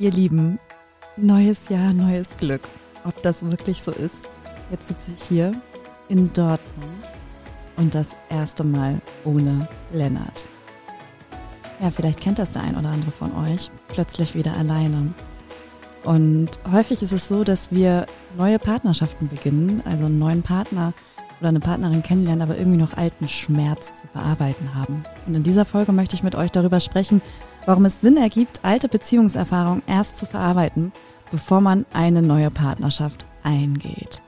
Ihr Lieben, neues Jahr, neues Glück. Ob das wirklich so ist? Jetzt sitze ich hier in Dortmund und das erste Mal ohne Lennart. Ja, vielleicht kennt das der ein oder andere von euch. Plötzlich wieder alleine. Und häufig ist es so, dass wir neue Partnerschaften beginnen, also einen neuen Partner oder eine Partnerin kennenlernen, aber irgendwie noch alten Schmerz zu verarbeiten haben. Und in dieser Folge möchte ich mit euch darüber sprechen, warum es Sinn ergibt, alte Beziehungserfahrungen erst zu verarbeiten, bevor man eine neue Partnerschaft eingeht.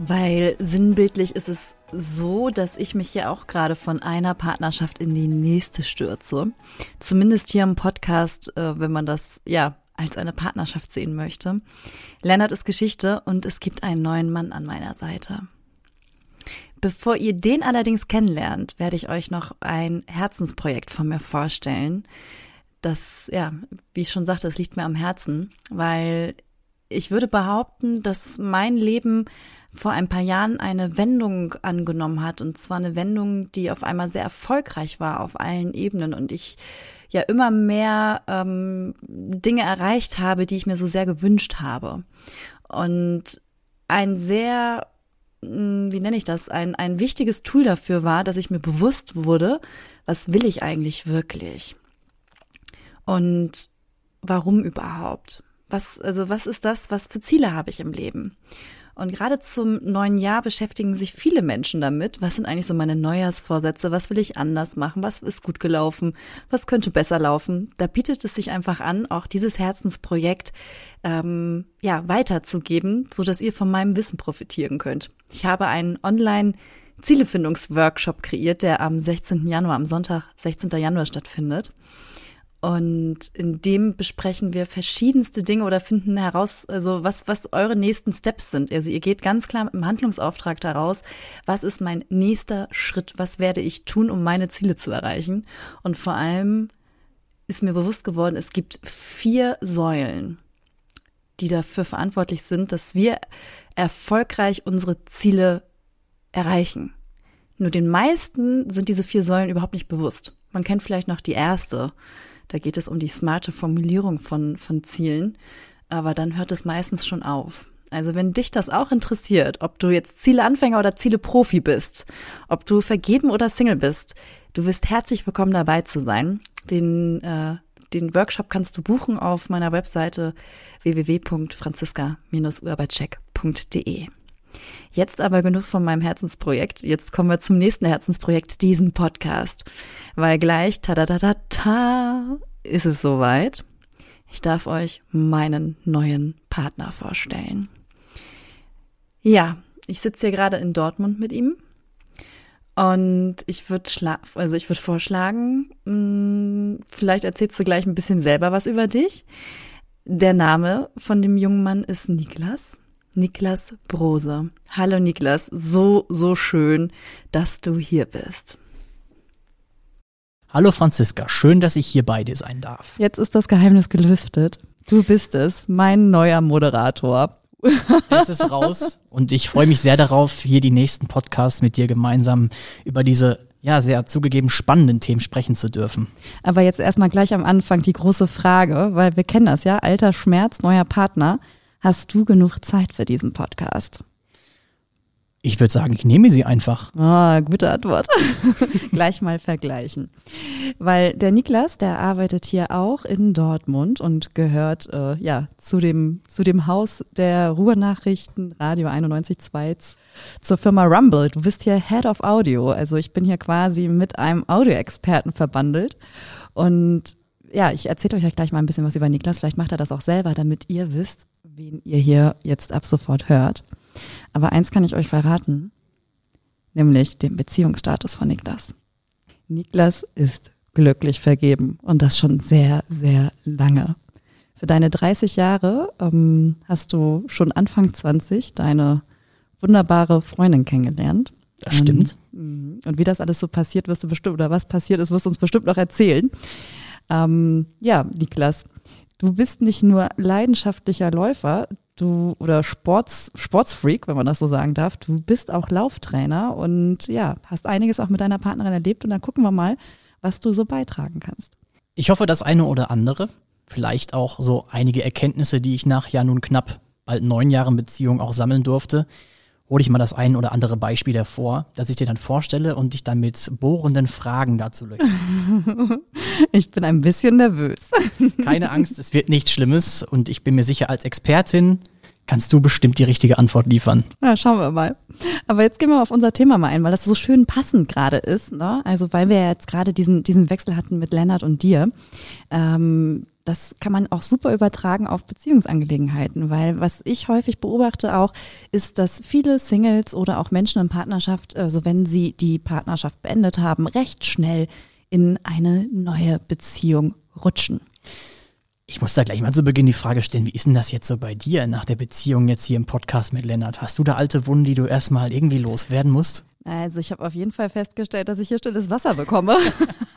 Weil sinnbildlich ist es so, dass ich mich ja auch gerade von einer Partnerschaft in die nächste stürze. Zumindest hier im Podcast, äh, wenn man das ja als eine Partnerschaft sehen möchte. Lennart ist Geschichte und es gibt einen neuen Mann an meiner Seite. Bevor ihr den allerdings kennenlernt, werde ich euch noch ein Herzensprojekt von mir vorstellen. Das, ja, wie ich schon sagte, es liegt mir am Herzen, weil ich würde behaupten, dass mein Leben vor ein paar Jahren eine Wendung angenommen hat. Und zwar eine Wendung, die auf einmal sehr erfolgreich war auf allen Ebenen. Und ich ja immer mehr ähm, Dinge erreicht habe, die ich mir so sehr gewünscht habe. Und ein sehr wie nenne ich das, ein, ein wichtiges Tool dafür war, dass ich mir bewusst wurde, was will ich eigentlich wirklich? Und warum überhaupt? Was, also was ist das, was für Ziele habe ich im Leben? Und gerade zum neuen Jahr beschäftigen sich viele Menschen damit. Was sind eigentlich so meine Neujahrsvorsätze? Was will ich anders machen? Was ist gut gelaufen? Was könnte besser laufen? Da bietet es sich einfach an, auch dieses Herzensprojekt ähm, ja weiterzugeben, so dass ihr von meinem Wissen profitieren könnt. Ich habe einen Online Zielefindungsworkshop kreiert, der am 16. Januar, am Sonntag, 16. Januar stattfindet. Und in dem besprechen wir verschiedenste Dinge oder finden heraus, also was, was eure nächsten Steps sind. Also ihr geht ganz klar mit einem Handlungsauftrag daraus, was ist mein nächster Schritt, was werde ich tun, um meine Ziele zu erreichen. Und vor allem ist mir bewusst geworden, es gibt vier Säulen, die dafür verantwortlich sind, dass wir erfolgreich unsere Ziele erreichen. Nur den meisten sind diese vier Säulen überhaupt nicht bewusst. Man kennt vielleicht noch die erste, da geht es um die smarte Formulierung von, von Zielen. Aber dann hört es meistens schon auf. Also wenn dich das auch interessiert, ob du jetzt Zieleanfänger oder Zieleprofi bist, ob du vergeben oder Single bist, du bist herzlich willkommen dabei zu sein. Den, äh, den Workshop kannst du buchen auf meiner Webseite www.franziska-urbercheck.de. Jetzt aber genug von meinem Herzensprojekt. Jetzt kommen wir zum nächsten Herzensprojekt, diesen Podcast. Weil gleich, ta ta ta ta ta, ist es soweit. Ich darf euch meinen neuen Partner vorstellen. Ja, ich sitze hier gerade in Dortmund mit ihm. Und ich würde also ich würde vorschlagen, mh, hm, vielleicht erzählst du gleich ein bisschen selber was über dich. Der Name von dem jungen Mann ist Niklas. Niklas Brose. Hallo Niklas, so, so schön, dass du hier bist. Hallo Franziska, schön, dass ich hier bei dir sein darf. Jetzt ist das Geheimnis gelüftet. Du bist es, mein neuer Moderator. Es ist raus und ich freue mich sehr darauf, hier die nächsten Podcasts mit dir gemeinsam über diese ja, sehr zugegeben spannenden Themen sprechen zu dürfen. Aber jetzt erstmal gleich am Anfang die große Frage, weil wir kennen das ja, alter Schmerz, neuer Partner. Hast du genug Zeit für diesen Podcast? Ich würde sagen, ich nehme sie einfach. Ah, gute Antwort. Gleich mal vergleichen. Weil der Niklas, der arbeitet hier auch in Dortmund und gehört äh, ja zu dem, zu dem Haus der Ruhrnachrichten Radio 91.2 zur Firma Rumble. Du bist hier Head of Audio. Also ich bin hier quasi mit einem Audioexperten verbandelt. Und ja, ich erzähle euch gleich mal ein bisschen was über Niklas. Vielleicht macht er das auch selber, damit ihr wisst, wen ihr hier jetzt ab sofort hört. Aber eins kann ich euch verraten, nämlich den Beziehungsstatus von Niklas. Niklas ist glücklich vergeben und das schon sehr, sehr lange. Für deine 30 Jahre ähm, hast du schon Anfang 20 deine wunderbare Freundin kennengelernt. Das stimmt. Und, mm, und wie das alles so passiert, wirst du bestimmt, oder was passiert ist, wirst du uns bestimmt noch erzählen. Ähm, ja, Niklas, du bist nicht nur leidenschaftlicher Läufer, du oder Sports, Sportsfreak, wenn man das so sagen darf, du bist auch Lauftrainer und ja, hast einiges auch mit deiner Partnerin erlebt und dann gucken wir mal, was du so beitragen kannst. Ich hoffe, das eine oder andere. vielleicht auch so einige Erkenntnisse, die ich nach ja nun knapp bald neun Jahren Beziehung auch sammeln durfte, hole ich mal das ein oder andere Beispiel hervor, das ich dir dann vorstelle und dich dann mit bohrenden Fragen dazu löche. Ich bin ein bisschen nervös. Keine Angst, es wird nichts Schlimmes und ich bin mir sicher, als Expertin kannst du bestimmt die richtige Antwort liefern. Ja, schauen wir mal. Aber jetzt gehen wir auf unser Thema mal ein, weil das so schön passend gerade ist. Ne? Also weil wir jetzt gerade diesen, diesen Wechsel hatten mit Lennart und dir. Ähm, das kann man auch super übertragen auf Beziehungsangelegenheiten, weil was ich häufig beobachte auch, ist, dass viele Singles oder auch Menschen in Partnerschaft, also wenn sie die Partnerschaft beendet haben, recht schnell in eine neue Beziehung rutschen. Ich muss da gleich mal zu Beginn die Frage stellen, wie ist denn das jetzt so bei dir nach der Beziehung jetzt hier im Podcast mit Lennart? Hast du da alte Wunden, die du erstmal irgendwie loswerden musst? Also ich habe auf jeden Fall festgestellt, dass ich hier stilles Wasser bekomme.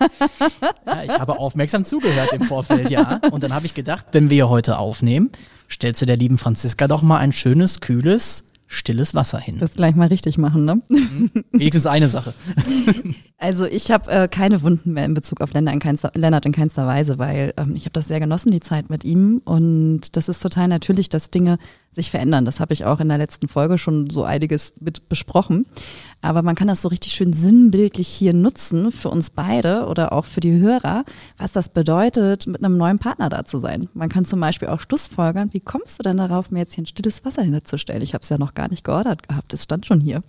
ja, ich habe aufmerksam zugehört im Vorfeld, ja. Und dann habe ich gedacht, wenn wir heute aufnehmen, stellst du der lieben Franziska doch mal ein schönes, kühles, stilles Wasser hin. Das gleich mal richtig machen, ne? Mhm. Wenigstens eine Sache. Also ich habe äh, keine Wunden mehr in Bezug auf Lennart in keinster, Lennart in keinster Weise, weil ähm, ich habe das sehr genossen, die Zeit mit ihm. Und das ist total natürlich, dass Dinge sich verändern. Das habe ich auch in der letzten Folge schon so einiges mit besprochen. Aber man kann das so richtig schön sinnbildlich hier nutzen für uns beide oder auch für die Hörer, was das bedeutet, mit einem neuen Partner da zu sein. Man kann zum Beispiel auch Schlussfolgern, wie kommst du denn darauf, mir jetzt hier ein stilles Wasser hinzustellen? Ich habe es ja noch gar nicht geordert gehabt, es stand schon hier.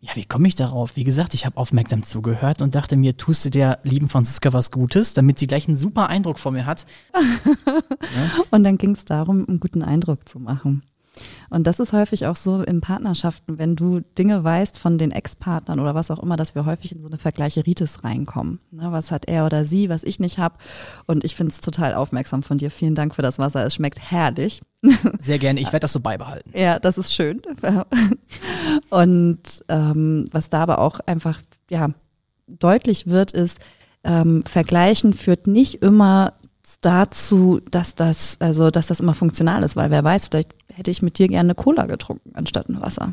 Ja, wie komme ich darauf? Wie gesagt, ich habe aufmerksam zugehört und dachte mir, tust du der lieben Franziska was Gutes, damit sie gleich einen super Eindruck vor mir hat. ja? Und dann ging es darum, einen guten Eindruck zu machen. Und das ist häufig auch so in Partnerschaften, wenn du Dinge weißt von den Ex-Partnern oder was auch immer, dass wir häufig in so eine Vergleicheritis reinkommen. Ne, was hat er oder sie, was ich nicht habe? Und ich finde es total aufmerksam von dir. Vielen Dank für das Wasser. Es schmeckt herrlich. Sehr gerne. Ich werde das so beibehalten. Ja, das ist schön. Und ähm, was da aber auch einfach ja, deutlich wird, ist, ähm, Vergleichen führt nicht immer dazu, dass das, also dass das immer funktional ist, weil wer weiß, vielleicht hätte ich mit dir gerne eine Cola getrunken anstatt ein Wasser.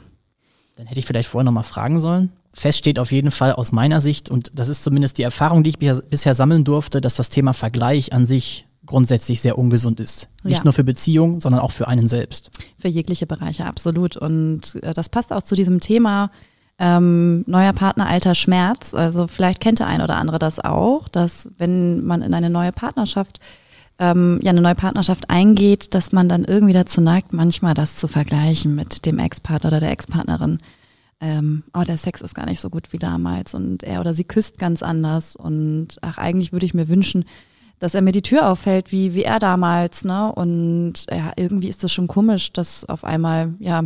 Dann hätte ich vielleicht vorher nochmal fragen sollen. Fest steht auf jeden Fall aus meiner Sicht, und das ist zumindest die Erfahrung, die ich bisher sammeln durfte, dass das Thema Vergleich an sich grundsätzlich sehr ungesund ist. Nicht ja. nur für Beziehungen, sondern auch für einen selbst. Für jegliche Bereiche, absolut. Und äh, das passt auch zu diesem Thema ähm, neuer Partner, alter Schmerz. Also vielleicht kennt der ein oder andere das auch, dass wenn man in eine neue Partnerschaft ähm, ja eine neue Partnerschaft eingeht, dass man dann irgendwie dazu neigt, manchmal das zu vergleichen mit dem Ex-Partner oder der Ex-Partnerin. Ähm, oh, der Sex ist gar nicht so gut wie damals und er oder sie küsst ganz anders und ach, eigentlich würde ich mir wünschen, dass er mir die Tür auffällt, wie, wie er damals, ne? Und ja, irgendwie ist das schon komisch, dass auf einmal, ja,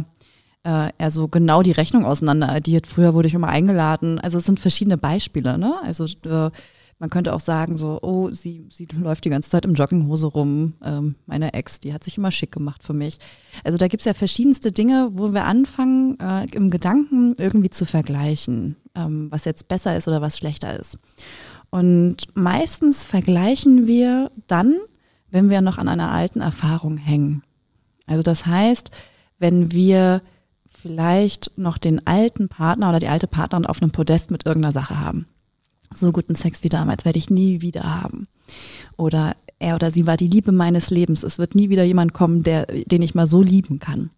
äh, er so genau die Rechnung auseinander addiert. Früher wurde ich immer eingeladen. Also es sind verschiedene Beispiele, ne? Also äh, man könnte auch sagen, so, oh, sie, sie läuft die ganze Zeit im Jogginghose rum. Ähm, meine Ex, die hat sich immer schick gemacht für mich. Also da gibt es ja verschiedenste Dinge, wo wir anfangen, äh, im Gedanken irgendwie zu vergleichen, ähm, was jetzt besser ist oder was schlechter ist. Und meistens vergleichen wir dann, wenn wir noch an einer alten Erfahrung hängen. Also das heißt, wenn wir vielleicht noch den alten Partner oder die alte Partnerin auf einem Podest mit irgendeiner Sache haben so guten Sex wie damals werde ich nie wieder haben. Oder er oder sie war die Liebe meines Lebens. Es wird nie wieder jemand kommen, der, den ich mal so lieben kann.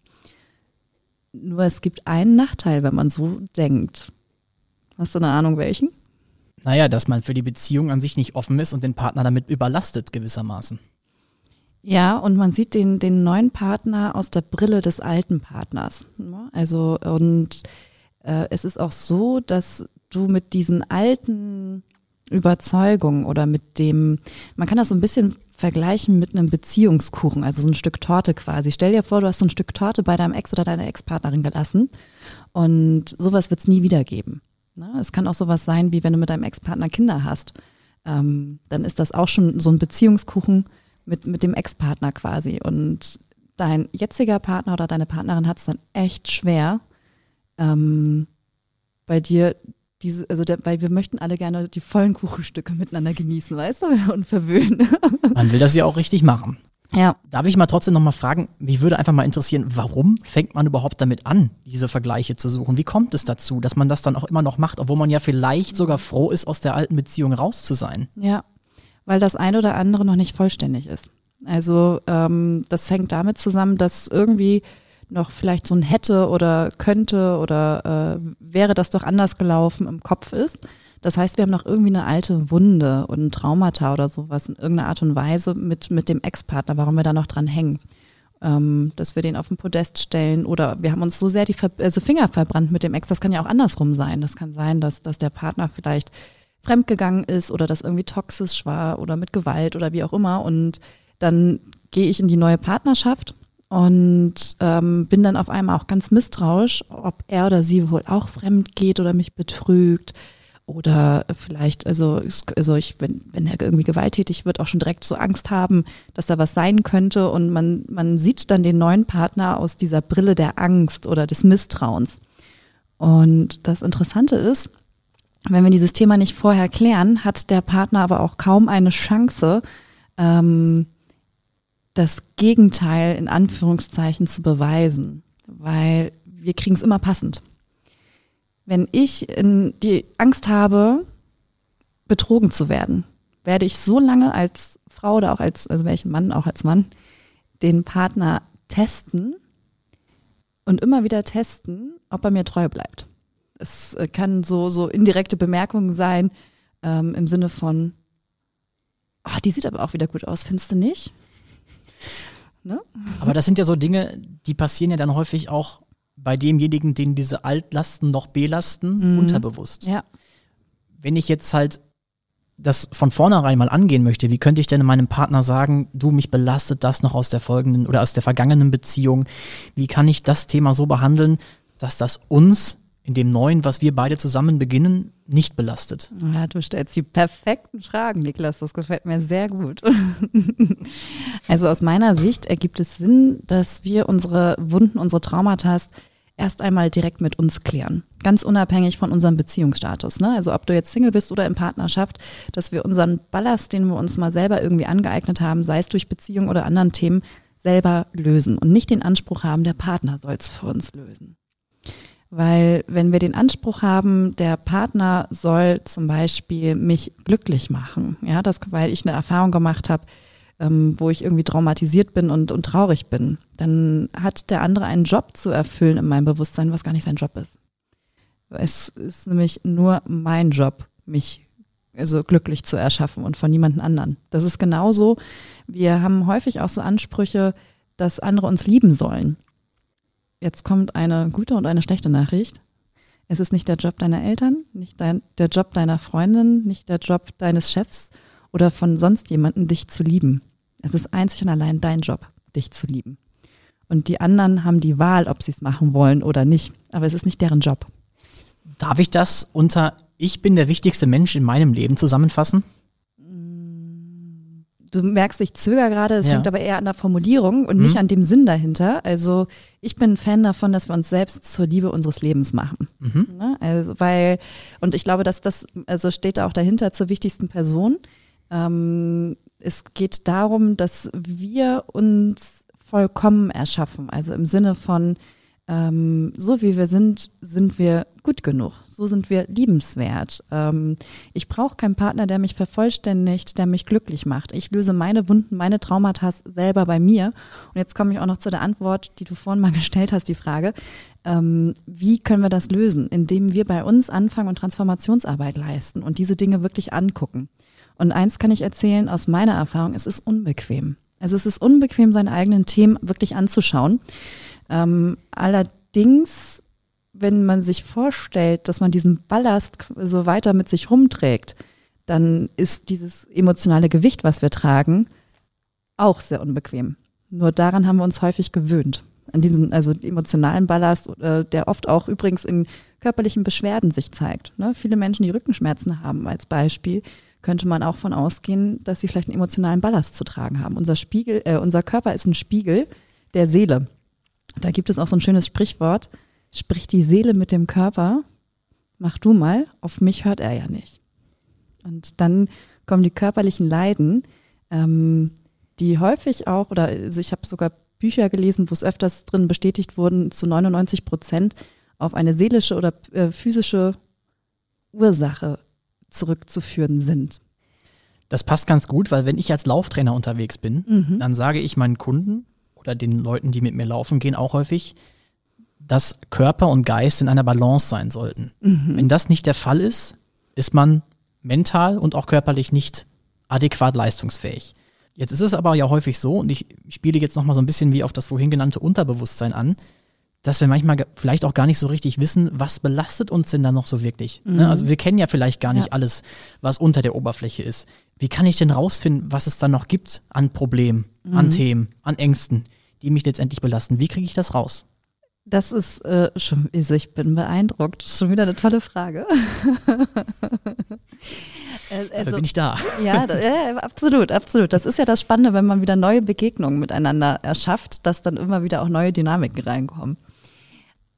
Nur es gibt einen Nachteil, wenn man so denkt. Hast du eine Ahnung, welchen? Naja, dass man für die Beziehung an sich nicht offen ist und den Partner damit überlastet gewissermaßen. Ja, und man sieht den, den neuen Partner aus der Brille des alten Partners. Also, und äh, es ist auch so, dass du mit diesen alten Überzeugungen oder mit dem, man kann das so ein bisschen vergleichen mit einem Beziehungskuchen, also so ein Stück Torte quasi. Stell dir vor, du hast so ein Stück Torte bei deinem Ex oder deiner Ex-Partnerin gelassen und sowas wird es nie wieder geben. Ne? Es kann auch sowas sein, wie wenn du mit deinem Ex-Partner Kinder hast. Ähm, dann ist das auch schon so ein Beziehungskuchen mit, mit dem Ex-Partner quasi. Und dein jetziger Partner oder deine Partnerin hat es dann echt schwer, ähm, bei dir diese, also der, weil wir möchten alle gerne die vollen Kuchenstücke miteinander genießen, weißt du, und verwöhnen. Man will das ja auch richtig machen. Ja. Darf ich mal trotzdem nochmal fragen, mich würde einfach mal interessieren, warum fängt man überhaupt damit an, diese Vergleiche zu suchen? Wie kommt es dazu, dass man das dann auch immer noch macht, obwohl man ja vielleicht sogar froh ist, aus der alten Beziehung raus zu sein? Ja, weil das eine oder andere noch nicht vollständig ist. Also ähm, das hängt damit zusammen, dass irgendwie noch vielleicht so ein hätte oder könnte oder äh, wäre das doch anders gelaufen im Kopf ist. Das heißt, wir haben noch irgendwie eine alte Wunde und ein Traumata oder sowas in irgendeiner Art und Weise mit, mit dem Ex-Partner, warum wir da noch dran hängen. Ähm, dass wir den auf den Podest stellen oder wir haben uns so sehr die Ver also Finger verbrannt mit dem Ex. Das kann ja auch andersrum sein. Das kann sein, dass, dass der Partner vielleicht fremdgegangen ist oder das irgendwie toxisch war oder mit Gewalt oder wie auch immer. Und dann gehe ich in die neue Partnerschaft und ähm, bin dann auf einmal auch ganz misstrauisch, ob er oder sie wohl auch fremd geht oder mich betrügt oder vielleicht, also, also ich, wenn, wenn er irgendwie gewalttätig wird, auch schon direkt so Angst haben, dass da was sein könnte und man, man sieht dann den neuen Partner aus dieser Brille der Angst oder des Misstrauens. Und das Interessante ist, wenn wir dieses Thema nicht vorher klären, hat der Partner aber auch kaum eine Chance, ähm, das Gegenteil in Anführungszeichen zu beweisen, weil wir kriegen es immer passend. Wenn ich in die Angst habe, betrogen zu werden, werde ich so lange als Frau oder auch als, also welchen Mann, auch als Mann, den Partner testen und immer wieder testen, ob er mir treu bleibt. Es kann so, so indirekte Bemerkungen sein, ähm, im Sinne von, oh, die sieht aber auch wieder gut aus, findest du nicht? Ne? Aber das sind ja so Dinge, die passieren ja dann häufig auch bei demjenigen, den diese Altlasten noch belasten, mhm. unterbewusst. Ja. Wenn ich jetzt halt das von vornherein mal angehen möchte, wie könnte ich denn meinem Partner sagen, du, mich belastet das noch aus der folgenden oder aus der vergangenen Beziehung? Wie kann ich das Thema so behandeln, dass das uns in dem Neuen, was wir beide zusammen beginnen, nicht belastet? Ja, du stellst die perfekten Fragen, Niklas. Das gefällt mir sehr gut. also aus meiner Sicht ergibt es Sinn, dass wir unsere Wunden, unsere Traumata erst einmal direkt mit uns klären. Ganz unabhängig von unserem Beziehungsstatus. Ne? Also ob du jetzt Single bist oder in Partnerschaft, dass wir unseren Ballast, den wir uns mal selber irgendwie angeeignet haben, sei es durch Beziehung oder anderen Themen, selber lösen und nicht den Anspruch haben, der Partner soll es für uns lösen. Weil wenn wir den Anspruch haben, der Partner soll zum Beispiel mich glücklich machen, ja, das, weil ich eine Erfahrung gemacht habe, ähm, wo ich irgendwie traumatisiert bin und, und traurig bin, dann hat der andere einen Job zu erfüllen in meinem Bewusstsein, was gar nicht sein Job ist. Es ist nämlich nur mein Job, mich so glücklich zu erschaffen und von niemandem anderen. Das ist genauso. Wir haben häufig auch so Ansprüche, dass andere uns lieben sollen. Jetzt kommt eine gute und eine schlechte Nachricht. Es ist nicht der Job deiner Eltern, nicht dein, der Job deiner Freundin, nicht der Job deines Chefs oder von sonst jemandem, dich zu lieben. Es ist einzig und allein dein Job, dich zu lieben. Und die anderen haben die Wahl, ob sie es machen wollen oder nicht. Aber es ist nicht deren Job. Darf ich das unter Ich bin der wichtigste Mensch in meinem Leben zusammenfassen? Du merkst, ich zögere gerade, es ja. hängt aber eher an der Formulierung und mhm. nicht an dem Sinn dahinter. Also ich bin ein Fan davon, dass wir uns selbst zur Liebe unseres Lebens machen. Mhm. Ne? Also, weil, und ich glaube, dass das, also steht auch dahinter zur wichtigsten Person. Ähm, es geht darum, dass wir uns vollkommen erschaffen. Also im Sinne von, ähm, so wie wir sind, sind wir gut genug. So sind wir liebenswert. Ähm, ich brauche keinen Partner, der mich vervollständigt, der mich glücklich macht. Ich löse meine Wunden, meine Traumata selber bei mir. Und jetzt komme ich auch noch zu der Antwort, die du vorhin mal gestellt hast, die Frage. Ähm, wie können wir das lösen? Indem wir bei uns anfangen und Transformationsarbeit leisten und diese Dinge wirklich angucken. Und eins kann ich erzählen aus meiner Erfahrung, es ist unbequem. Also es ist unbequem, seine eigenen Themen wirklich anzuschauen. Ähm, allerdings, wenn man sich vorstellt, dass man diesen Ballast so weiter mit sich rumträgt, dann ist dieses emotionale Gewicht, was wir tragen, auch sehr unbequem. Nur daran haben wir uns häufig gewöhnt. An diesen, also emotionalen Ballast, äh, der oft auch übrigens in körperlichen Beschwerden sich zeigt. Ne? Viele Menschen, die Rückenschmerzen haben als Beispiel, könnte man auch von ausgehen, dass sie vielleicht einen emotionalen Ballast zu tragen haben. Unser Spiegel, äh, unser Körper ist ein Spiegel der Seele. Da gibt es auch so ein schönes Sprichwort, sprich die Seele mit dem Körper, mach du mal, auf mich hört er ja nicht. Und dann kommen die körperlichen Leiden, ähm, die häufig auch, oder also ich habe sogar Bücher gelesen, wo es öfters drin bestätigt wurden, zu 99 Prozent auf eine seelische oder äh, physische Ursache zurückzuführen sind. Das passt ganz gut, weil wenn ich als Lauftrainer unterwegs bin, mhm. dann sage ich meinen Kunden oder den Leuten, die mit mir laufen gehen, auch häufig, dass Körper und Geist in einer Balance sein sollten. Mhm. Wenn das nicht der Fall ist, ist man mental und auch körperlich nicht adäquat leistungsfähig. Jetzt ist es aber ja häufig so, und ich spiele jetzt nochmal so ein bisschen wie auf das vorhin genannte Unterbewusstsein an, dass wir manchmal vielleicht auch gar nicht so richtig wissen, was belastet uns denn da noch so wirklich. Ne? Mhm. Also wir kennen ja vielleicht gar nicht ja. alles, was unter der Oberfläche ist. Wie kann ich denn rausfinden, was es da noch gibt an Problemen, mhm. an Themen, an Ängsten, die mich letztendlich belasten? Wie kriege ich das raus? Das ist äh, schon, also ich bin beeindruckt. Das ist schon wieder eine tolle Frage. Äh, also, bin ich da. Ja, ja, absolut, absolut. Das ist ja das Spannende, wenn man wieder neue Begegnungen miteinander erschafft, dass dann immer wieder auch neue Dynamiken reinkommen.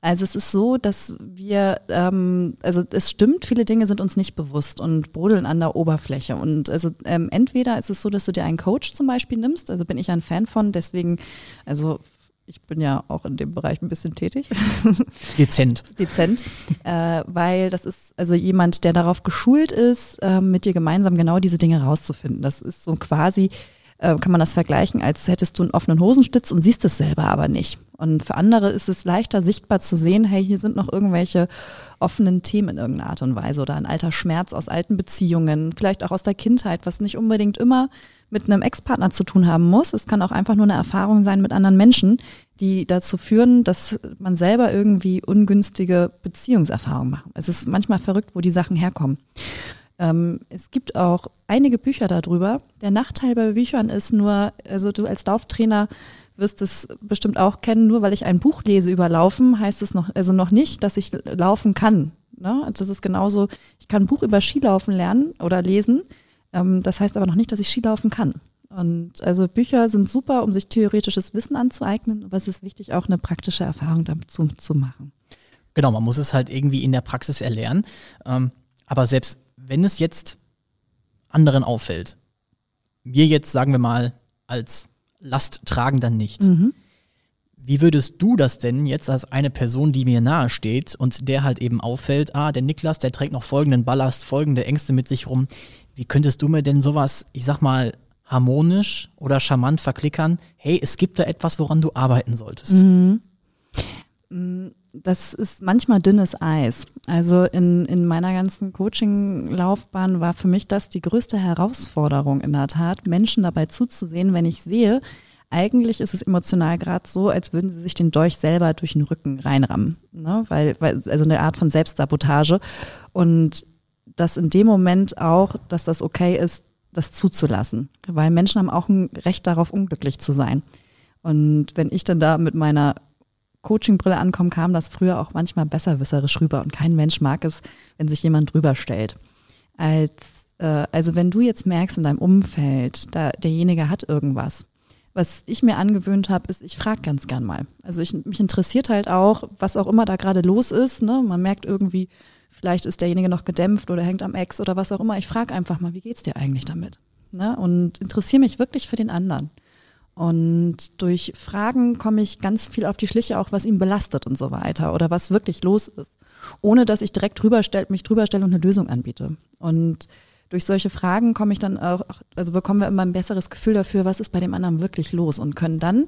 Also es ist so, dass wir, ähm, also es stimmt, viele Dinge sind uns nicht bewusst und brodeln an der Oberfläche. Und also ähm, entweder ist es so, dass du dir einen Coach zum Beispiel nimmst, also bin ich ein Fan von, deswegen, also ich bin ja auch in dem Bereich ein bisschen tätig. Dezent. Dezent, äh, weil das ist also jemand, der darauf geschult ist, äh, mit dir gemeinsam genau diese Dinge rauszufinden. Das ist so quasi, äh, kann man das vergleichen, als hättest du einen offenen Hosenstitz und siehst es selber aber nicht. Und für andere ist es leichter sichtbar zu sehen, hey, hier sind noch irgendwelche offenen Themen in irgendeiner Art und Weise oder ein alter Schmerz aus alten Beziehungen, vielleicht auch aus der Kindheit, was nicht unbedingt immer mit einem Ex-Partner zu tun haben muss. Es kann auch einfach nur eine Erfahrung sein mit anderen Menschen, die dazu führen, dass man selber irgendwie ungünstige Beziehungserfahrungen macht. Es ist manchmal verrückt, wo die Sachen herkommen. Ähm, es gibt auch einige Bücher darüber. Der Nachteil bei Büchern ist nur, also du als Lauftrainer wirst es bestimmt auch kennen, nur weil ich ein Buch lese über Laufen, heißt es noch, also noch nicht, dass ich laufen kann. Ne? Das ist genauso, ich kann ein Buch über Skilaufen lernen oder lesen. Ähm, das heißt aber noch nicht, dass ich Skilaufen kann. Und also Bücher sind super, um sich theoretisches Wissen anzueignen, aber es ist wichtig, auch eine praktische Erfahrung dazu zu machen. Genau, man muss es halt irgendwie in der Praxis erlernen. Ähm, aber selbst wenn es jetzt anderen auffällt, mir jetzt, sagen wir mal, als Last tragen dann nicht. Mhm. Wie würdest du das denn jetzt als eine Person, die mir nahe steht und der halt eben auffällt, ah, der Niklas, der trägt noch folgenden Ballast, folgende Ängste mit sich rum. Wie könntest du mir denn sowas, ich sag mal, harmonisch oder charmant verklickern? Hey, es gibt da etwas, woran du arbeiten solltest. Mhm. Das ist manchmal dünnes Eis. Also in, in meiner ganzen Coaching-Laufbahn war für mich das die größte Herausforderung in der Tat, Menschen dabei zuzusehen, wenn ich sehe, eigentlich ist es emotional gerade so, als würden sie sich den Dolch selber durch den Rücken reinrammen. Ne? Weil, weil, also eine Art von Selbstsabotage. Und dass in dem Moment auch, dass das okay ist, das zuzulassen. Weil Menschen haben auch ein Recht darauf, unglücklich zu sein. Und wenn ich dann da mit meiner Coachingbrille ankommen, kam das früher auch manchmal besserwisserisch rüber und kein Mensch mag es, wenn sich jemand drüber stellt. Als, äh, also wenn du jetzt merkst in deinem Umfeld, da, derjenige hat irgendwas, was ich mir angewöhnt habe, ist, ich frage ganz gern mal. Also ich, mich interessiert halt auch, was auch immer da gerade los ist. Ne? Man merkt irgendwie, vielleicht ist derjenige noch gedämpft oder hängt am Ex oder was auch immer. Ich frage einfach mal, wie geht's dir eigentlich damit? Ne? Und interessiere mich wirklich für den anderen. Und durch Fragen komme ich ganz viel auf die Schliche, auch was ihn belastet und so weiter oder was wirklich los ist, ohne dass ich direkt drüber stell, mich drüber stelle und eine Lösung anbiete. Und durch solche Fragen komme ich dann auch, also bekommen wir immer ein besseres Gefühl dafür, was ist bei dem anderen wirklich los und können dann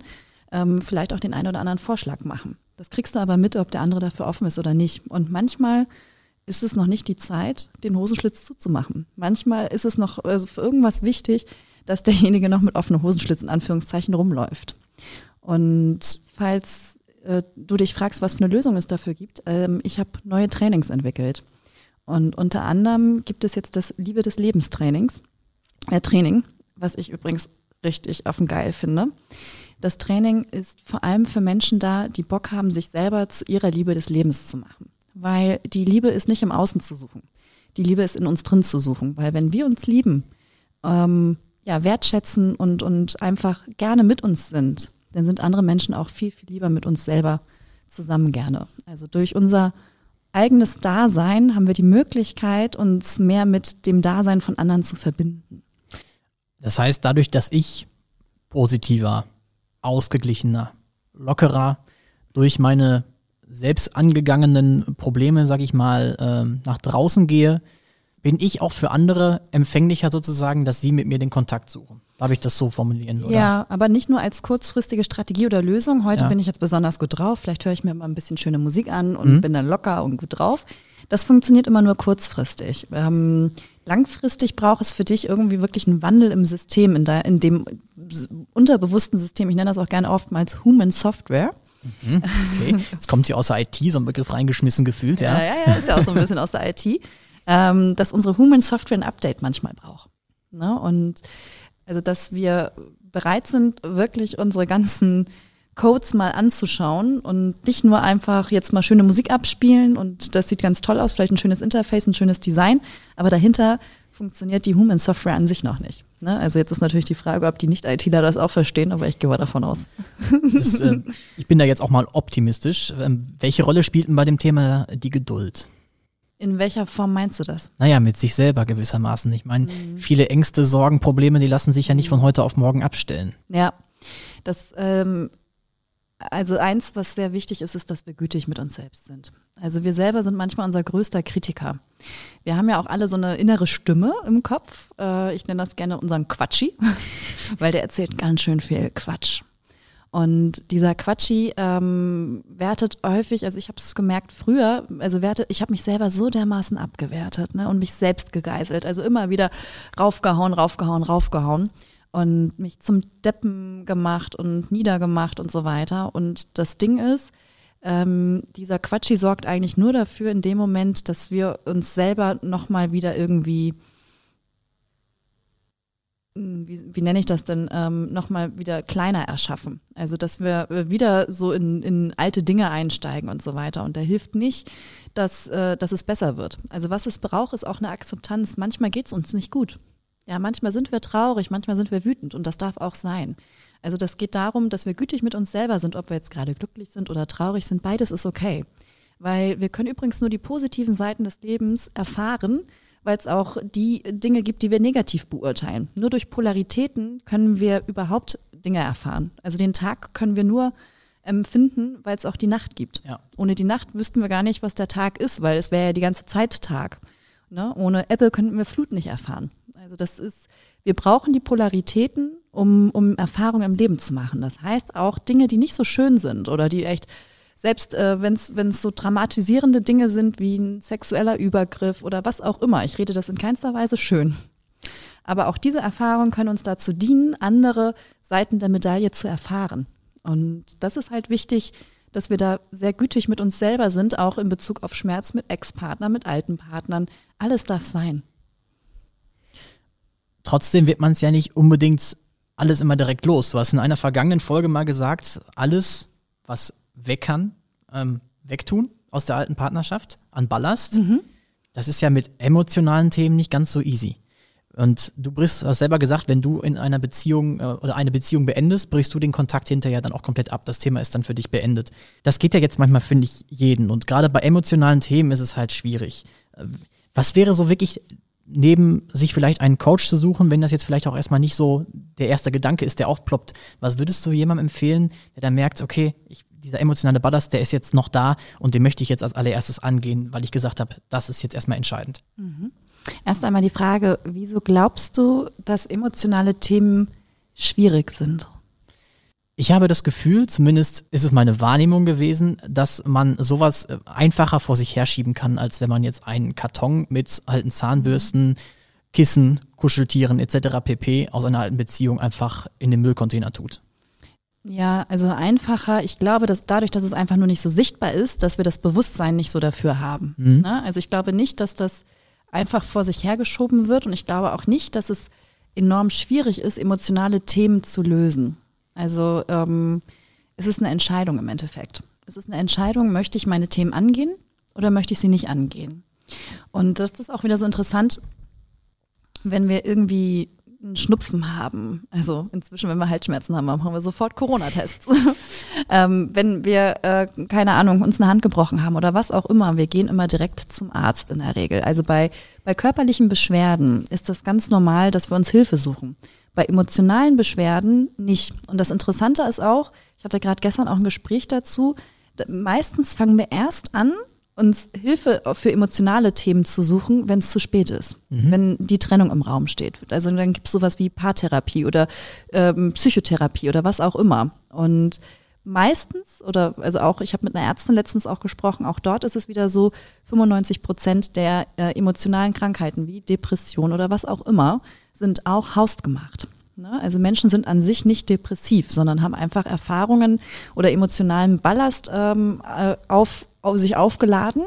ähm, vielleicht auch den einen oder anderen Vorschlag machen. Das kriegst du aber mit, ob der andere dafür offen ist oder nicht. Und manchmal ist es noch nicht die Zeit, den Hosenschlitz zuzumachen. Manchmal ist es noch also für irgendwas wichtig, dass derjenige noch mit offenen Hosenschlitzen Anführungszeichen rumläuft. Und falls äh, du dich fragst, was für eine Lösung es dafür gibt, ähm, ich habe neue Trainings entwickelt. Und unter anderem gibt es jetzt das Liebe des Lebens Trainings, äh, Training, was ich übrigens richtig auf Geil finde. Das Training ist vor allem für Menschen da, die Bock haben, sich selber zu ihrer Liebe des Lebens zu machen. Weil die Liebe ist nicht im Außen zu suchen. Die Liebe ist in uns drin zu suchen. Weil wenn wir uns lieben, ähm, ja, wertschätzen und, und einfach gerne mit uns sind, dann sind andere Menschen auch viel, viel lieber mit uns selber zusammen gerne. Also durch unser eigenes Dasein haben wir die Möglichkeit, uns mehr mit dem Dasein von anderen zu verbinden. Das heißt, dadurch, dass ich positiver, ausgeglichener, lockerer durch meine selbst angegangenen Probleme, sag ich mal, äh, nach draußen gehe, bin ich auch für andere empfänglicher sozusagen, dass sie mit mir den Kontakt suchen. Darf ich das so formulieren? Oder? Ja, aber nicht nur als kurzfristige Strategie oder Lösung. Heute ja. bin ich jetzt besonders gut drauf. Vielleicht höre ich mir mal ein bisschen schöne Musik an und mhm. bin dann locker und gut drauf. Das funktioniert immer nur kurzfristig. Ähm, langfristig braucht es für dich irgendwie wirklich einen Wandel im System, in, der, in dem unterbewussten System. Ich nenne das auch gerne oftmals Human Software. Mhm, okay, jetzt kommt sie aus der IT, so ein Begriff reingeschmissen gefühlt, ja. Ja, ja, ja ist ja auch so ein bisschen aus der IT, ähm, dass unsere Human Software ein Update manchmal braucht. Ne? Und also, dass wir bereit sind, wirklich unsere ganzen Codes mal anzuschauen und nicht nur einfach jetzt mal schöne Musik abspielen und das sieht ganz toll aus, vielleicht ein schönes Interface, ein schönes Design, aber dahinter funktioniert die Human Software an sich noch nicht. Ne? Also jetzt ist natürlich die Frage, ob die Nicht-ITler das auch verstehen, aber ich gehe mal davon aus. Das, äh, ich bin da jetzt auch mal optimistisch. Ähm, welche Rolle spielt denn bei dem Thema die Geduld? In welcher Form meinst du das? Naja, mit sich selber gewissermaßen. Ich meine, mhm. viele Ängste, Sorgen, Probleme, die lassen sich ja nicht von heute auf morgen abstellen. Ja, das, ähm, also eins, was sehr wichtig ist, ist, dass wir gütig mit uns selbst sind. Also wir selber sind manchmal unser größter Kritiker. Wir haben ja auch alle so eine innere Stimme im Kopf. Äh, ich nenne das gerne unseren Quatschi, weil der erzählt ganz schön viel Quatsch. Und dieser Quatschi ähm, wertet häufig, also ich habe es gemerkt früher, also wertet, ich habe mich selber so dermaßen abgewertet ne, und mich selbst gegeißelt. Also immer wieder raufgehauen, raufgehauen, raufgehauen und mich zum Deppen gemacht und niedergemacht und so weiter. Und das Ding ist, ähm, dieser Quatschi sorgt eigentlich nur dafür in dem Moment, dass wir uns selber nochmal wieder irgendwie wie, wie nenne ich das denn, ähm, nochmal wieder kleiner erschaffen. Also, dass wir äh, wieder so in, in alte Dinge einsteigen und so weiter. Und da hilft nicht, dass, äh, dass es besser wird. Also, was es braucht, ist auch eine Akzeptanz. Manchmal geht es uns nicht gut. Ja, manchmal sind wir traurig, manchmal sind wir wütend und das darf auch sein. Also, das geht darum, dass wir gütig mit uns selber sind, ob wir jetzt gerade glücklich sind oder traurig sind. Beides ist okay. Weil wir können übrigens nur die positiven Seiten des Lebens erfahren, weil es auch die Dinge gibt, die wir negativ beurteilen. Nur durch Polaritäten können wir überhaupt Dinge erfahren. Also den Tag können wir nur empfinden, weil es auch die Nacht gibt. Ja. Ohne die Nacht wüssten wir gar nicht, was der Tag ist, weil es wäre ja die ganze Zeit Tag. Ne? Ohne Ebbe könnten wir Flut nicht erfahren. Also das ist, wir brauchen die Polaritäten, um, um Erfahrungen im Leben zu machen. Das heißt auch Dinge, die nicht so schön sind oder die echt selbst äh, wenn es so dramatisierende Dinge sind wie ein sexueller Übergriff oder was auch immer. Ich rede das in keinster Weise schön. Aber auch diese Erfahrungen können uns dazu dienen, andere Seiten der Medaille zu erfahren. Und das ist halt wichtig, dass wir da sehr gütig mit uns selber sind, auch in Bezug auf Schmerz mit Ex-Partnern, mit alten Partnern. Alles darf sein. Trotzdem wird man es ja nicht unbedingt alles immer direkt los. Du hast in einer vergangenen Folge mal gesagt, alles, was weg kann, ähm, wegtun aus der alten Partnerschaft an Ballast. Mhm. Das ist ja mit emotionalen Themen nicht ganz so easy. Und du brichst, hast selber gesagt, wenn du in einer Beziehung äh, oder eine Beziehung beendest, brichst du den Kontakt hinterher dann auch komplett ab. Das Thema ist dann für dich beendet. Das geht ja jetzt manchmal, finde ich, jeden. Und gerade bei emotionalen Themen ist es halt schwierig. Was wäre so wirklich neben sich vielleicht einen Coach zu suchen, wenn das jetzt vielleicht auch erstmal nicht so der erste Gedanke ist, der aufploppt, was würdest du jemandem empfehlen, der dann merkt, okay, ich, dieser emotionale Ballast, der ist jetzt noch da und den möchte ich jetzt als allererstes angehen, weil ich gesagt habe, das ist jetzt erstmal entscheidend. Mhm. Erst einmal die Frage, wieso glaubst du, dass emotionale Themen schwierig sind? Ich habe das Gefühl, zumindest ist es meine Wahrnehmung gewesen, dass man sowas äh, einfacher vor sich herschieben kann, als wenn man jetzt einen Karton mit alten Zahnbürsten, Kissen, Kuscheltieren etc. pp. aus einer alten Beziehung einfach in den Müllcontainer tut. Ja, also einfacher. Ich glaube, dass dadurch, dass es einfach nur nicht so sichtbar ist, dass wir das Bewusstsein nicht so dafür haben. Mhm. Ne? Also ich glaube nicht, dass das einfach vor sich hergeschoben wird und ich glaube auch nicht, dass es enorm schwierig ist, emotionale Themen zu lösen. Also ähm, es ist eine Entscheidung im Endeffekt. Es ist eine Entscheidung, möchte ich meine Themen angehen oder möchte ich sie nicht angehen? Und das ist auch wieder so interessant, wenn wir irgendwie einen Schnupfen haben, also inzwischen, wenn wir Halsschmerzen haben, machen wir sofort Corona-Tests. ähm, wenn wir, äh, keine Ahnung, uns eine Hand gebrochen haben oder was auch immer, wir gehen immer direkt zum Arzt in der Regel. Also bei, bei körperlichen Beschwerden ist das ganz normal, dass wir uns Hilfe suchen. Bei emotionalen Beschwerden nicht. Und das Interessante ist auch, ich hatte gerade gestern auch ein Gespräch dazu, meistens fangen wir erst an, uns Hilfe für emotionale Themen zu suchen, wenn es zu spät ist, mhm. wenn die Trennung im Raum steht. Also dann gibt es sowas wie Paartherapie oder ähm, Psychotherapie oder was auch immer. Und meistens, oder also auch, ich habe mit einer Ärztin letztens auch gesprochen, auch dort ist es wieder so, 95 Prozent der äh, emotionalen Krankheiten wie Depression oder was auch immer sind auch hausgemacht. Ne? Also Menschen sind an sich nicht depressiv, sondern haben einfach Erfahrungen oder emotionalen Ballast ähm, äh, auf, auf sich aufgeladen,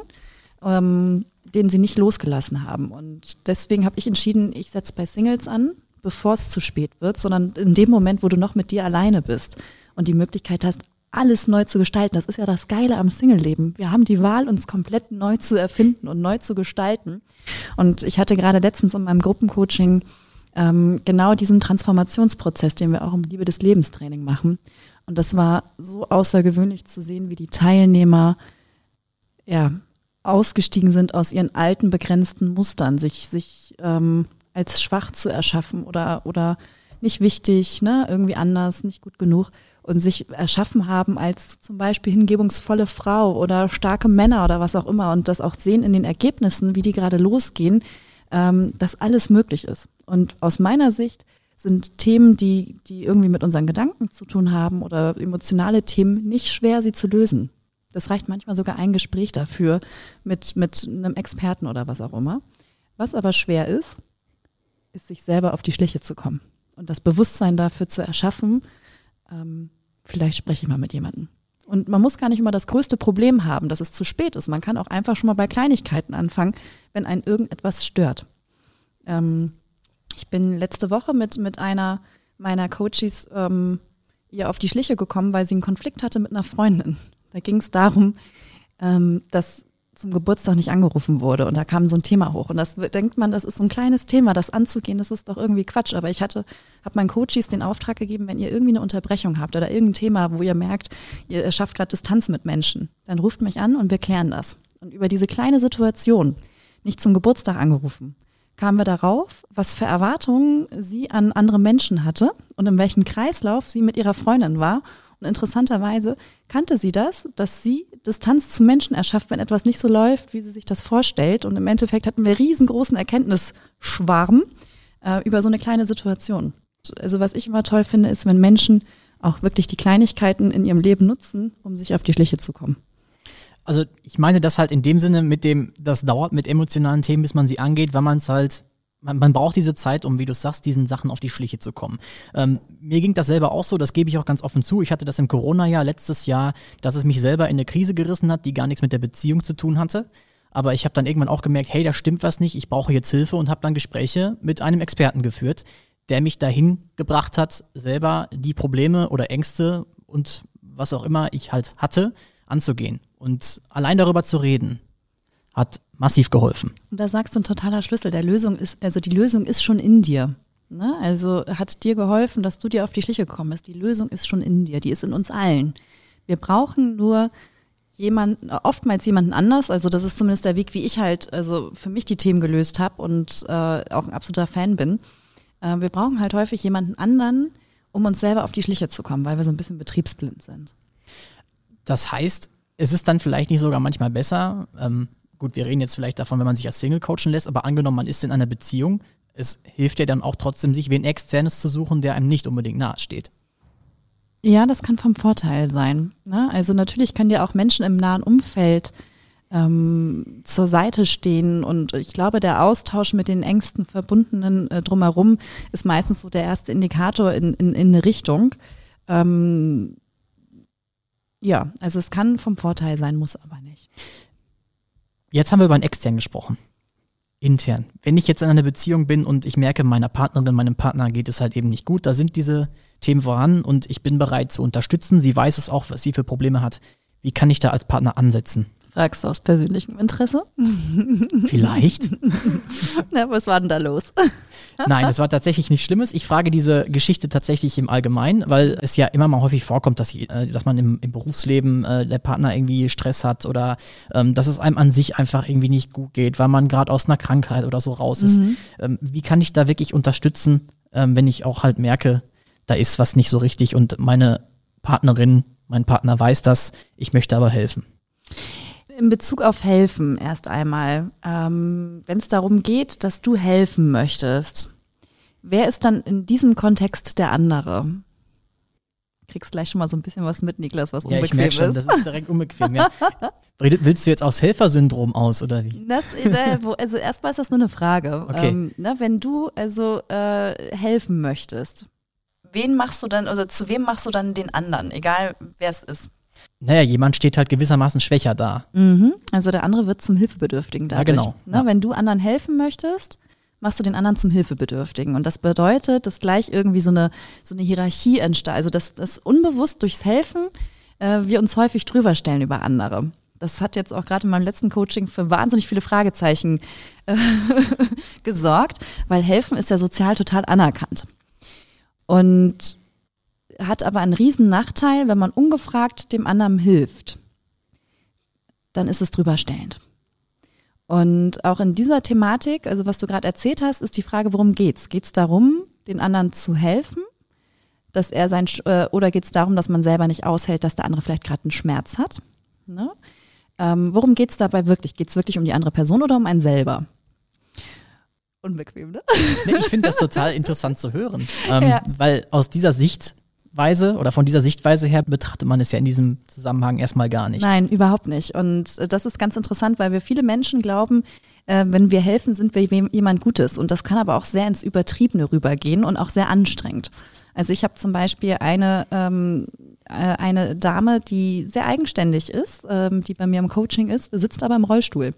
ähm, den sie nicht losgelassen haben. Und deswegen habe ich entschieden, ich setze bei Singles an, bevor es zu spät wird, sondern in dem Moment, wo du noch mit dir alleine bist und die Möglichkeit hast, alles neu zu gestalten. Das ist ja das Geile am Single-Leben. Wir haben die Wahl, uns komplett neu zu erfinden und neu zu gestalten. Und ich hatte gerade letztens in meinem Gruppencoaching ähm, genau diesen Transformationsprozess, den wir auch im Liebe des Lebens Training machen. Und das war so außergewöhnlich zu sehen, wie die Teilnehmer ja, ausgestiegen sind aus ihren alten begrenzten Mustern, sich, sich ähm, als schwach zu erschaffen oder, oder nicht wichtig, ne, irgendwie anders, nicht gut genug und sich erschaffen haben als zum Beispiel hingebungsvolle Frau oder starke Männer oder was auch immer und das auch sehen in den Ergebnissen, wie die gerade losgehen, ähm, dass alles möglich ist. Und aus meiner Sicht sind Themen, die, die irgendwie mit unseren Gedanken zu tun haben oder emotionale Themen, nicht schwer, sie zu lösen. Das reicht manchmal sogar ein Gespräch dafür mit, mit einem Experten oder was auch immer. Was aber schwer ist, ist sich selber auf die Schliche zu kommen und das Bewusstsein dafür zu erschaffen, ähm, vielleicht spreche ich mal mit jemandem. Und man muss gar nicht immer das größte Problem haben, dass es zu spät ist. Man kann auch einfach schon mal bei Kleinigkeiten anfangen, wenn ein irgendetwas stört. Ähm, ich bin letzte Woche mit, mit einer meiner Coaches ähm, ihr auf die Schliche gekommen, weil sie einen Konflikt hatte mit einer Freundin. Da ging es darum, ähm, dass zum Geburtstag nicht angerufen wurde und da kam so ein Thema hoch und das denkt man, das ist so ein kleines Thema, das anzugehen, das ist doch irgendwie Quatsch. Aber ich hatte, habe meinen Coaches den Auftrag gegeben, wenn ihr irgendwie eine Unterbrechung habt oder irgendein Thema, wo ihr merkt, ihr schafft gerade Distanz mit Menschen, dann ruft mich an und wir klären das. Und über diese kleine Situation, nicht zum Geburtstag angerufen, kamen wir darauf, was für Erwartungen sie an andere Menschen hatte und in welchem Kreislauf sie mit ihrer Freundin war und interessanterweise kannte sie das, dass sie Distanz zu Menschen erschafft, wenn etwas nicht so läuft, wie sie sich das vorstellt. Und im Endeffekt hatten wir riesengroßen Erkenntnisschwarm äh, über so eine kleine Situation. Also was ich immer toll finde, ist, wenn Menschen auch wirklich die Kleinigkeiten in ihrem Leben nutzen, um sich auf die Schliche zu kommen. Also ich meine das halt in dem Sinne mit dem, das dauert mit emotionalen Themen, bis man sie angeht, weil man es halt man, man braucht diese Zeit, um, wie du sagst, diesen Sachen auf die Schliche zu kommen. Ähm, mir ging das selber auch so, das gebe ich auch ganz offen zu. Ich hatte das im Corona-Jahr letztes Jahr, dass es mich selber in eine Krise gerissen hat, die gar nichts mit der Beziehung zu tun hatte. Aber ich habe dann irgendwann auch gemerkt, hey, da stimmt was nicht, ich brauche jetzt Hilfe und habe dann Gespräche mit einem Experten geführt, der mich dahin gebracht hat, selber die Probleme oder Ängste und was auch immer ich halt hatte, anzugehen. Und allein darüber zu reden, hat massiv geholfen. Und da sagst du ein totaler Schlüssel. Der Lösung ist, also die Lösung ist schon in dir. Ne? Also hat dir geholfen, dass du dir auf die Schliche gekommen bist. Die Lösung ist schon in dir, die ist in uns allen. Wir brauchen nur jemanden, oftmals jemanden anders. Also das ist zumindest der Weg, wie ich halt also für mich die Themen gelöst habe und äh, auch ein absoluter Fan bin. Äh, wir brauchen halt häufig jemanden anderen, um uns selber auf die Schliche zu kommen, weil wir so ein bisschen betriebsblind sind. Das heißt, es ist dann vielleicht nicht sogar manchmal besser, ähm, gut, wir reden jetzt vielleicht davon, wenn man sich als Single coachen lässt, aber angenommen, man ist in einer Beziehung, es hilft ja dann auch trotzdem, sich wen externes zu suchen, der einem nicht unbedingt nahe steht. Ja, das kann vom Vorteil sein. Ne? Also natürlich können dir auch Menschen im nahen Umfeld ähm, zur Seite stehen und ich glaube, der Austausch mit den engsten Verbundenen äh, drumherum ist meistens so der erste Indikator in, in, in eine Richtung. Ähm, ja, also es kann vom Vorteil sein, muss aber nicht. Jetzt haben wir über einen extern gesprochen. Intern. Wenn ich jetzt in einer Beziehung bin und ich merke, meiner Partnerin, meinem Partner geht es halt eben nicht gut, da sind diese Themen voran und ich bin bereit zu unterstützen. Sie weiß es auch, was sie für Probleme hat. Wie kann ich da als Partner ansetzen? Fragst du aus persönlichem Interesse? Vielleicht. Na, was war denn da los? Nein, das war tatsächlich nichts Schlimmes. Ich frage diese Geschichte tatsächlich im Allgemeinen, weil es ja immer mal häufig vorkommt, dass, ich, äh, dass man im, im Berufsleben äh, der Partner irgendwie Stress hat oder ähm, dass es einem an sich einfach irgendwie nicht gut geht, weil man gerade aus einer Krankheit oder so raus ist. Mhm. Ähm, wie kann ich da wirklich unterstützen, ähm, wenn ich auch halt merke, da ist was nicht so richtig und meine Partnerin, mein Partner weiß das, ich möchte aber helfen? In Bezug auf helfen erst einmal, ähm, wenn es darum geht, dass du helfen möchtest, wer ist dann in diesem Kontext der andere? Kriegst gleich schon mal so ein bisschen was mit, Niklas, was ja, unbequem ich merke schon, ist. das ist direkt unbequem. Ja. Willst du jetzt aufs Helfersyndrom aus oder wie? Das, äh, also erstmal ist das nur eine Frage. Okay. Ähm, ne, wenn du also äh, helfen möchtest, wen machst du dann, also zu wem machst du dann den anderen, egal wer es ist? Naja, jemand steht halt gewissermaßen schwächer da. Mhm. Also der andere wird zum Hilfebedürftigen dadurch. genau, Ne, ja. Wenn du anderen helfen möchtest, machst du den anderen zum Hilfebedürftigen. Und das bedeutet, dass gleich irgendwie so eine, so eine Hierarchie entsteht. Also dass, dass unbewusst durchs Helfen äh, wir uns häufig drüber stellen über andere. Das hat jetzt auch gerade in meinem letzten Coaching für wahnsinnig viele Fragezeichen äh, gesorgt, weil helfen ist ja sozial total anerkannt. Und hat aber einen riesen Nachteil, wenn man ungefragt dem anderen hilft. Dann ist es drüberstellend. Und auch in dieser Thematik, also was du gerade erzählt hast, ist die Frage, worum geht's? Geht's darum, den anderen zu helfen, dass er sein äh, oder geht's darum, dass man selber nicht aushält, dass der andere vielleicht gerade einen Schmerz hat? Ne? Ähm, worum geht's dabei wirklich? Geht's wirklich um die andere Person oder um einen selber? Unbequem, ne? Nee, ich finde das total interessant zu hören, ähm, Ja. weil aus dieser Sichtweise oder von dieser Sichtweise her betrachtet man es ja in diesem Zusammenhang erstmal gar nicht. Nein, überhaupt nicht. Und äh, das ist ganz interessant, weil wir viele Menschen glauben, äh, wenn wir helfen, sind wir jemand Gutes. Und das kann aber auch sehr ins Übertriebene rübergehen und auch sehr anstrengend. Also ich habe zum Beispiel eine, ähm, äh, eine Dame, die sehr eigenständig ist, ähm, die bei mir im Coaching ist, sitzt aber im Rollstuhl.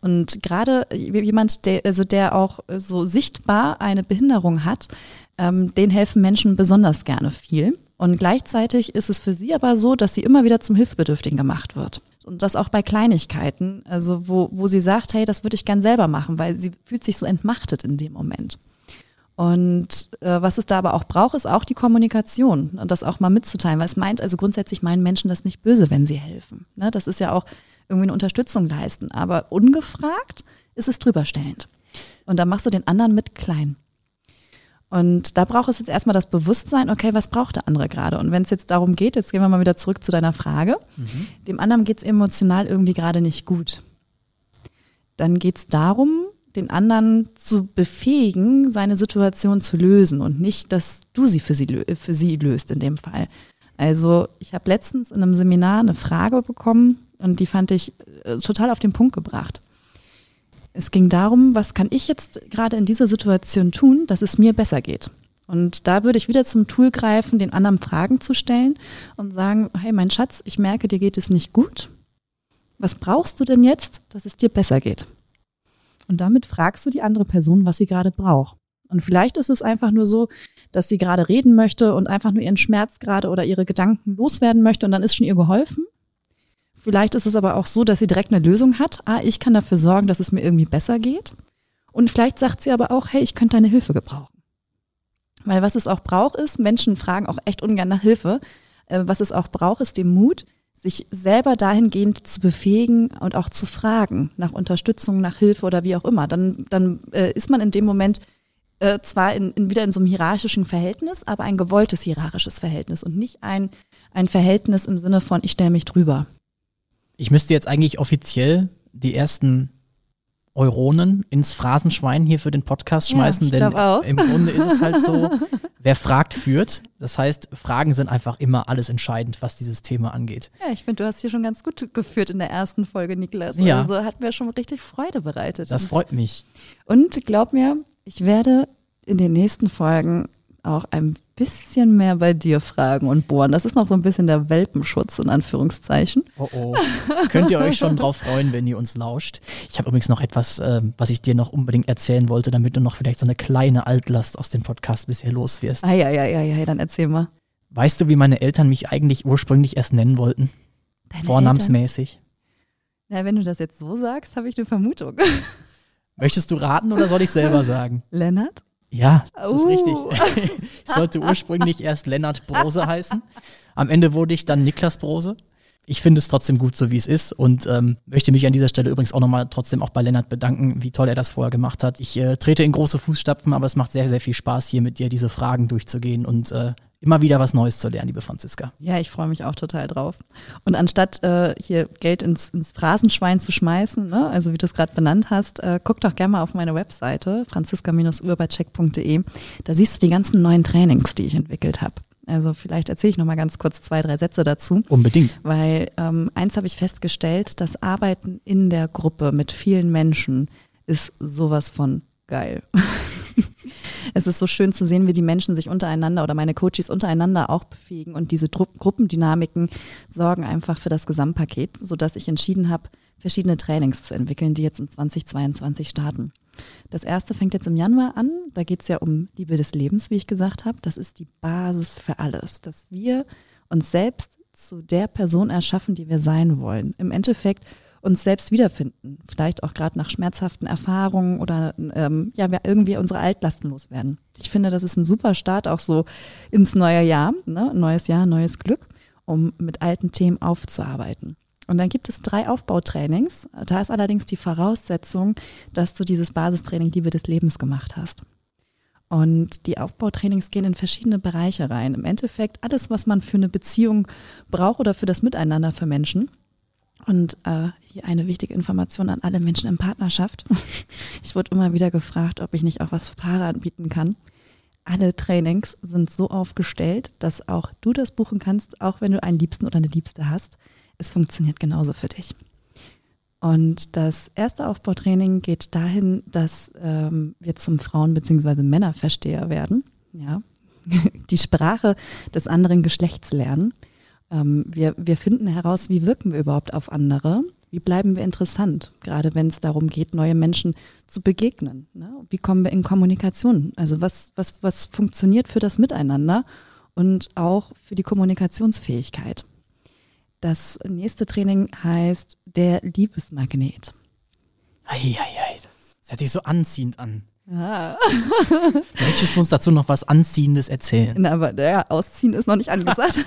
Und gerade jemand, der, also der auch äh, so sichtbar eine Behinderung hat, ähm, den helfen Menschen besonders gerne viel. Und gleichzeitig ist es für sie aber so, dass sie immer wieder zum Hilfebedürftigen gemacht wird. Und das auch bei Kleinigkeiten, also wo, wo sie sagt, hey, das würde ich gern selber machen, weil sie fühlt sich so entmachtet in dem Moment. Und äh, was es da aber auch braucht, ist auch die Kommunikation und das auch mal mitzuteilen, weil es meint, also grundsätzlich meinen Menschen das nicht böse, wenn sie helfen. Ne? Das ist ja auch irgendwie eine Unterstützung leisten. Aber ungefragt ist es drüberstellend. Und da machst du den anderen mit klein. Und da braucht es jetzt erstmal das Bewusstsein, okay, was braucht der andere gerade? Und wenn es jetzt darum geht, jetzt gehen wir mal wieder zurück zu deiner Frage, dem anderen geht es emotional irgendwie gerade nicht gut. Dann geht es darum, den anderen zu befähigen, seine Situation zu lösen und nicht, dass du sie für sie, für sie löst in dem Fall. Also ich habe letztens in einem Seminar eine Frage bekommen und die fand ich äh, total auf den Punkt gebracht. Es ging darum, was kann ich jetzt gerade in dieser Situation tun, dass es mir besser geht. Und da würde ich wieder zum Tool greifen, den anderen Fragen zu stellen und sagen, hey mein Schatz, ich merke, dir geht es nicht gut. Was brauchst du denn jetzt, dass es dir besser geht? Und damit fragst du die andere Person, was sie gerade braucht. Und vielleicht ist es einfach nur so, dass sie gerade reden möchte und einfach nur ihren Schmerz gerade oder ihre Gedanken loswerden möchte und dann ist schon ihr geholfen. Vielleicht ist es aber auch so, dass sie direkt eine Lösung hat. Ah, ich kann dafür sorgen, dass es mir irgendwie besser geht. Und vielleicht sagt sie aber auch, hey, ich könnte deine Hilfe gebrauchen. Weil was es auch braucht ist, Menschen fragen auch echt ungern nach Hilfe. Äh, was es auch braucht, ist den Mut, sich selber dahingehend zu befähigen und auch zu fragen nach Unterstützung, nach Hilfe oder wie auch immer. Dann, dann äh, ist man in dem Moment äh, zwar in, in, wieder in so einem hierarchischen Verhältnis, aber ein gewolltes hierarchisches Verhältnis und nicht ein, ein Verhältnis im Sinne von, ich stelle mich drüber. Ich müsste jetzt eigentlich offiziell die ersten Euronen ins Phrasenschwein hier für den Podcast Ja, schmeißen, ich denn auch. im Grunde ist es halt so, wer fragt, führt. Das heißt, Fragen sind einfach immer alles entscheidend, was dieses Thema angeht. Ja, ich finde, du hast hier schon ganz gut geführt in der ersten Folge, Niklas. Ja. Also hat mir schon richtig Freude bereitet. Das freut mich. Und glaub mir, ich werde in den nächsten Folgen auch ein bisschen mehr bei dir fragen und bohren. Das ist noch so ein bisschen der Welpenschutz in Anführungszeichen. Oh oh. Könnt ihr euch schon drauf freuen, wenn ihr uns lauscht. Ich habe übrigens noch etwas, ähm, was ich dir noch unbedingt erzählen wollte, damit du noch vielleicht so eine kleine Altlast aus dem Podcast bisher los wirst. Ah ja, ja, ja, ja, dann erzähl mal. Weißt du, wie meine Eltern mich eigentlich ursprünglich erst nennen wollten? Deine Vornamsmäßig. Eltern? Na, wenn du das jetzt so sagst, habe ich eine Vermutung. Möchtest du raten oder soll ich selber sagen? Lennart? Ja, das ist Uh. richtig. ich sollte ursprünglich erst Lennart Brose heißen. Am Ende wurde ich dann Niklas Brose. Ich finde es trotzdem gut, so wie es ist und ähm, möchte mich an dieser Stelle übrigens auch nochmal trotzdem auch bei Lennart bedanken, wie toll er das vorher gemacht hat. Ich äh, trete in große Fußstapfen, aber es macht sehr, sehr viel Spaß, hier mit dir diese Fragen durchzugehen und äh, immer wieder was Neues zu lernen, liebe Franziska. Ja, ich freue mich auch total drauf. Und anstatt äh, hier Geld ins, ins Phrasenschwein zu schmeißen, ne, also wie du es gerade benannt hast, äh, guck doch gerne mal auf meine Webseite franziska-urbercheck.de. Da siehst du die ganzen neuen Trainings, die ich entwickelt habe. Also vielleicht erzähle ich noch mal ganz kurz zwei, drei Sätze dazu. Unbedingt. Weil ähm, eins habe ich festgestellt, das Arbeiten in der Gruppe mit vielen Menschen ist sowas von geil. es ist so schön zu sehen, wie die Menschen sich untereinander oder meine Coaches untereinander auch befähigen und diese Dru Gruppendynamiken sorgen einfach für das Gesamtpaket, sodass ich entschieden habe, verschiedene Trainings zu entwickeln, die jetzt in 2022 starten. Das erste fängt jetzt im Januar an. Da geht es ja um Liebe des Lebens, wie ich gesagt habe. Das ist die Basis für alles, dass wir uns selbst zu der Person erschaffen, die wir sein wollen. Im Endeffekt uns selbst wiederfinden. Vielleicht auch gerade nach schmerzhaften Erfahrungen oder ähm, ja, irgendwie unsere Altlasten loswerden. Ich finde, das ist ein super Start auch so ins neue Jahr, ne? neues Jahr, neues Glück, um mit alten Themen aufzuarbeiten. Und dann gibt es drei Aufbautrainings. Da ist allerdings die Voraussetzung, dass du dieses Basistraining Liebe des Lebens gemacht hast. Und die Aufbautrainings gehen in verschiedene Bereiche rein. Im Endeffekt alles, was man für eine Beziehung braucht oder für das Miteinander für Menschen. Und äh, hier eine wichtige Information an alle Menschen in Partnerschaft. Ich wurde immer wieder gefragt, ob ich nicht auch was für Paare anbieten kann. Alle Trainings sind so aufgestellt, dass auch du das buchen kannst, auch wenn du einen Liebsten oder eine Liebste hast. Es funktioniert genauso für dich. Und das erste Aufbautraining geht dahin, dass ähm, wir zum Frauen- bzw. Männerversteher werden. Ja. Die Sprache des anderen Geschlechts lernen. Ähm, wir, wir finden heraus, wie wirken wir überhaupt auf andere. Wie bleiben wir interessant, gerade wenn es darum geht, neue Menschen zu begegnen? Ne? Wie kommen wir in Kommunikation? Also was, was, was funktioniert für das Miteinander und auch für die Kommunikationsfähigkeit? Das nächste Training heißt der Liebesmagnet. Eieiei, das, das hört sich so anziehend an. Ah. Möchtest du uns dazu noch was Anziehendes erzählen? Na, aber ja, Ausziehen ist noch nicht angesagt.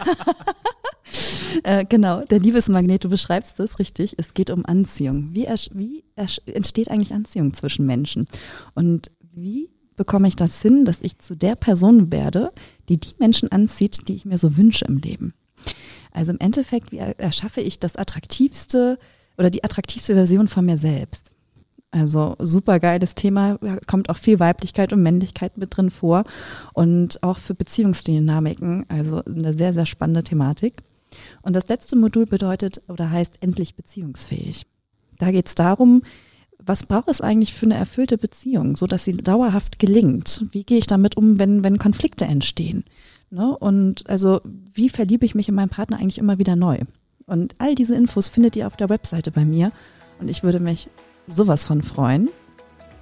äh, genau, der Liebesmagnet, du beschreibst es richtig. Es geht um Anziehung. Wie, wie entsteht eigentlich Anziehung zwischen Menschen? Und wie bekomme ich das hin, dass ich zu der Person werde, die die Menschen anzieht, die ich mir so wünsche im Leben? Also im Endeffekt, wie erschaffe ich das attraktivste oder die attraktivste Version von mir selbst? Also super geiles Thema, kommt auch viel Weiblichkeit und Männlichkeit mit drin vor und auch für Beziehungsdynamiken, also eine sehr, sehr spannende Thematik. Und das letzte Modul bedeutet oder heißt endlich beziehungsfähig. Da geht es darum, was braucht es eigentlich für eine erfüllte Beziehung, so dass sie dauerhaft gelingt? Wie gehe ich damit um, wenn, wenn Konflikte entstehen? Ne? Und also, wie verliebe ich mich in meinen Partner eigentlich immer wieder neu? Und all diese Infos findet ihr auf der Webseite bei mir. Und ich würde mich sowas von freuen,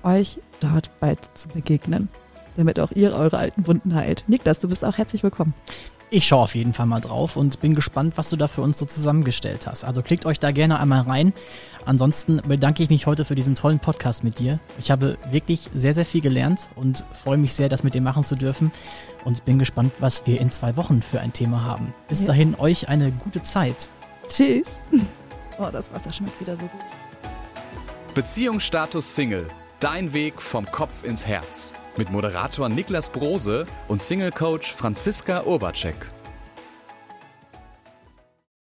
euch dort bald zu begegnen, damit auch ihr eure alten Wunden heilt. Niklas, du bist auch herzlich willkommen. Ich schaue auf jeden Fall mal drauf und bin gespannt, was du da für uns so zusammengestellt hast. Also klickt euch da gerne einmal rein. Ansonsten bedanke ich mich heute für diesen tollen Podcast mit dir. Ich habe wirklich sehr, sehr viel gelernt und freue mich sehr, das mit dir machen zu dürfen und bin gespannt, was wir in zwei Wochen für ein Thema haben. Bis ja. dahin euch eine gute Zeit. Tschüss. Oh, das Wasser schmeckt wieder so gut. Beziehungsstatus Single. Dein Weg vom Kopf ins Herz mit Moderator Niklas Brose und Single-Coach Franziska Urbacek.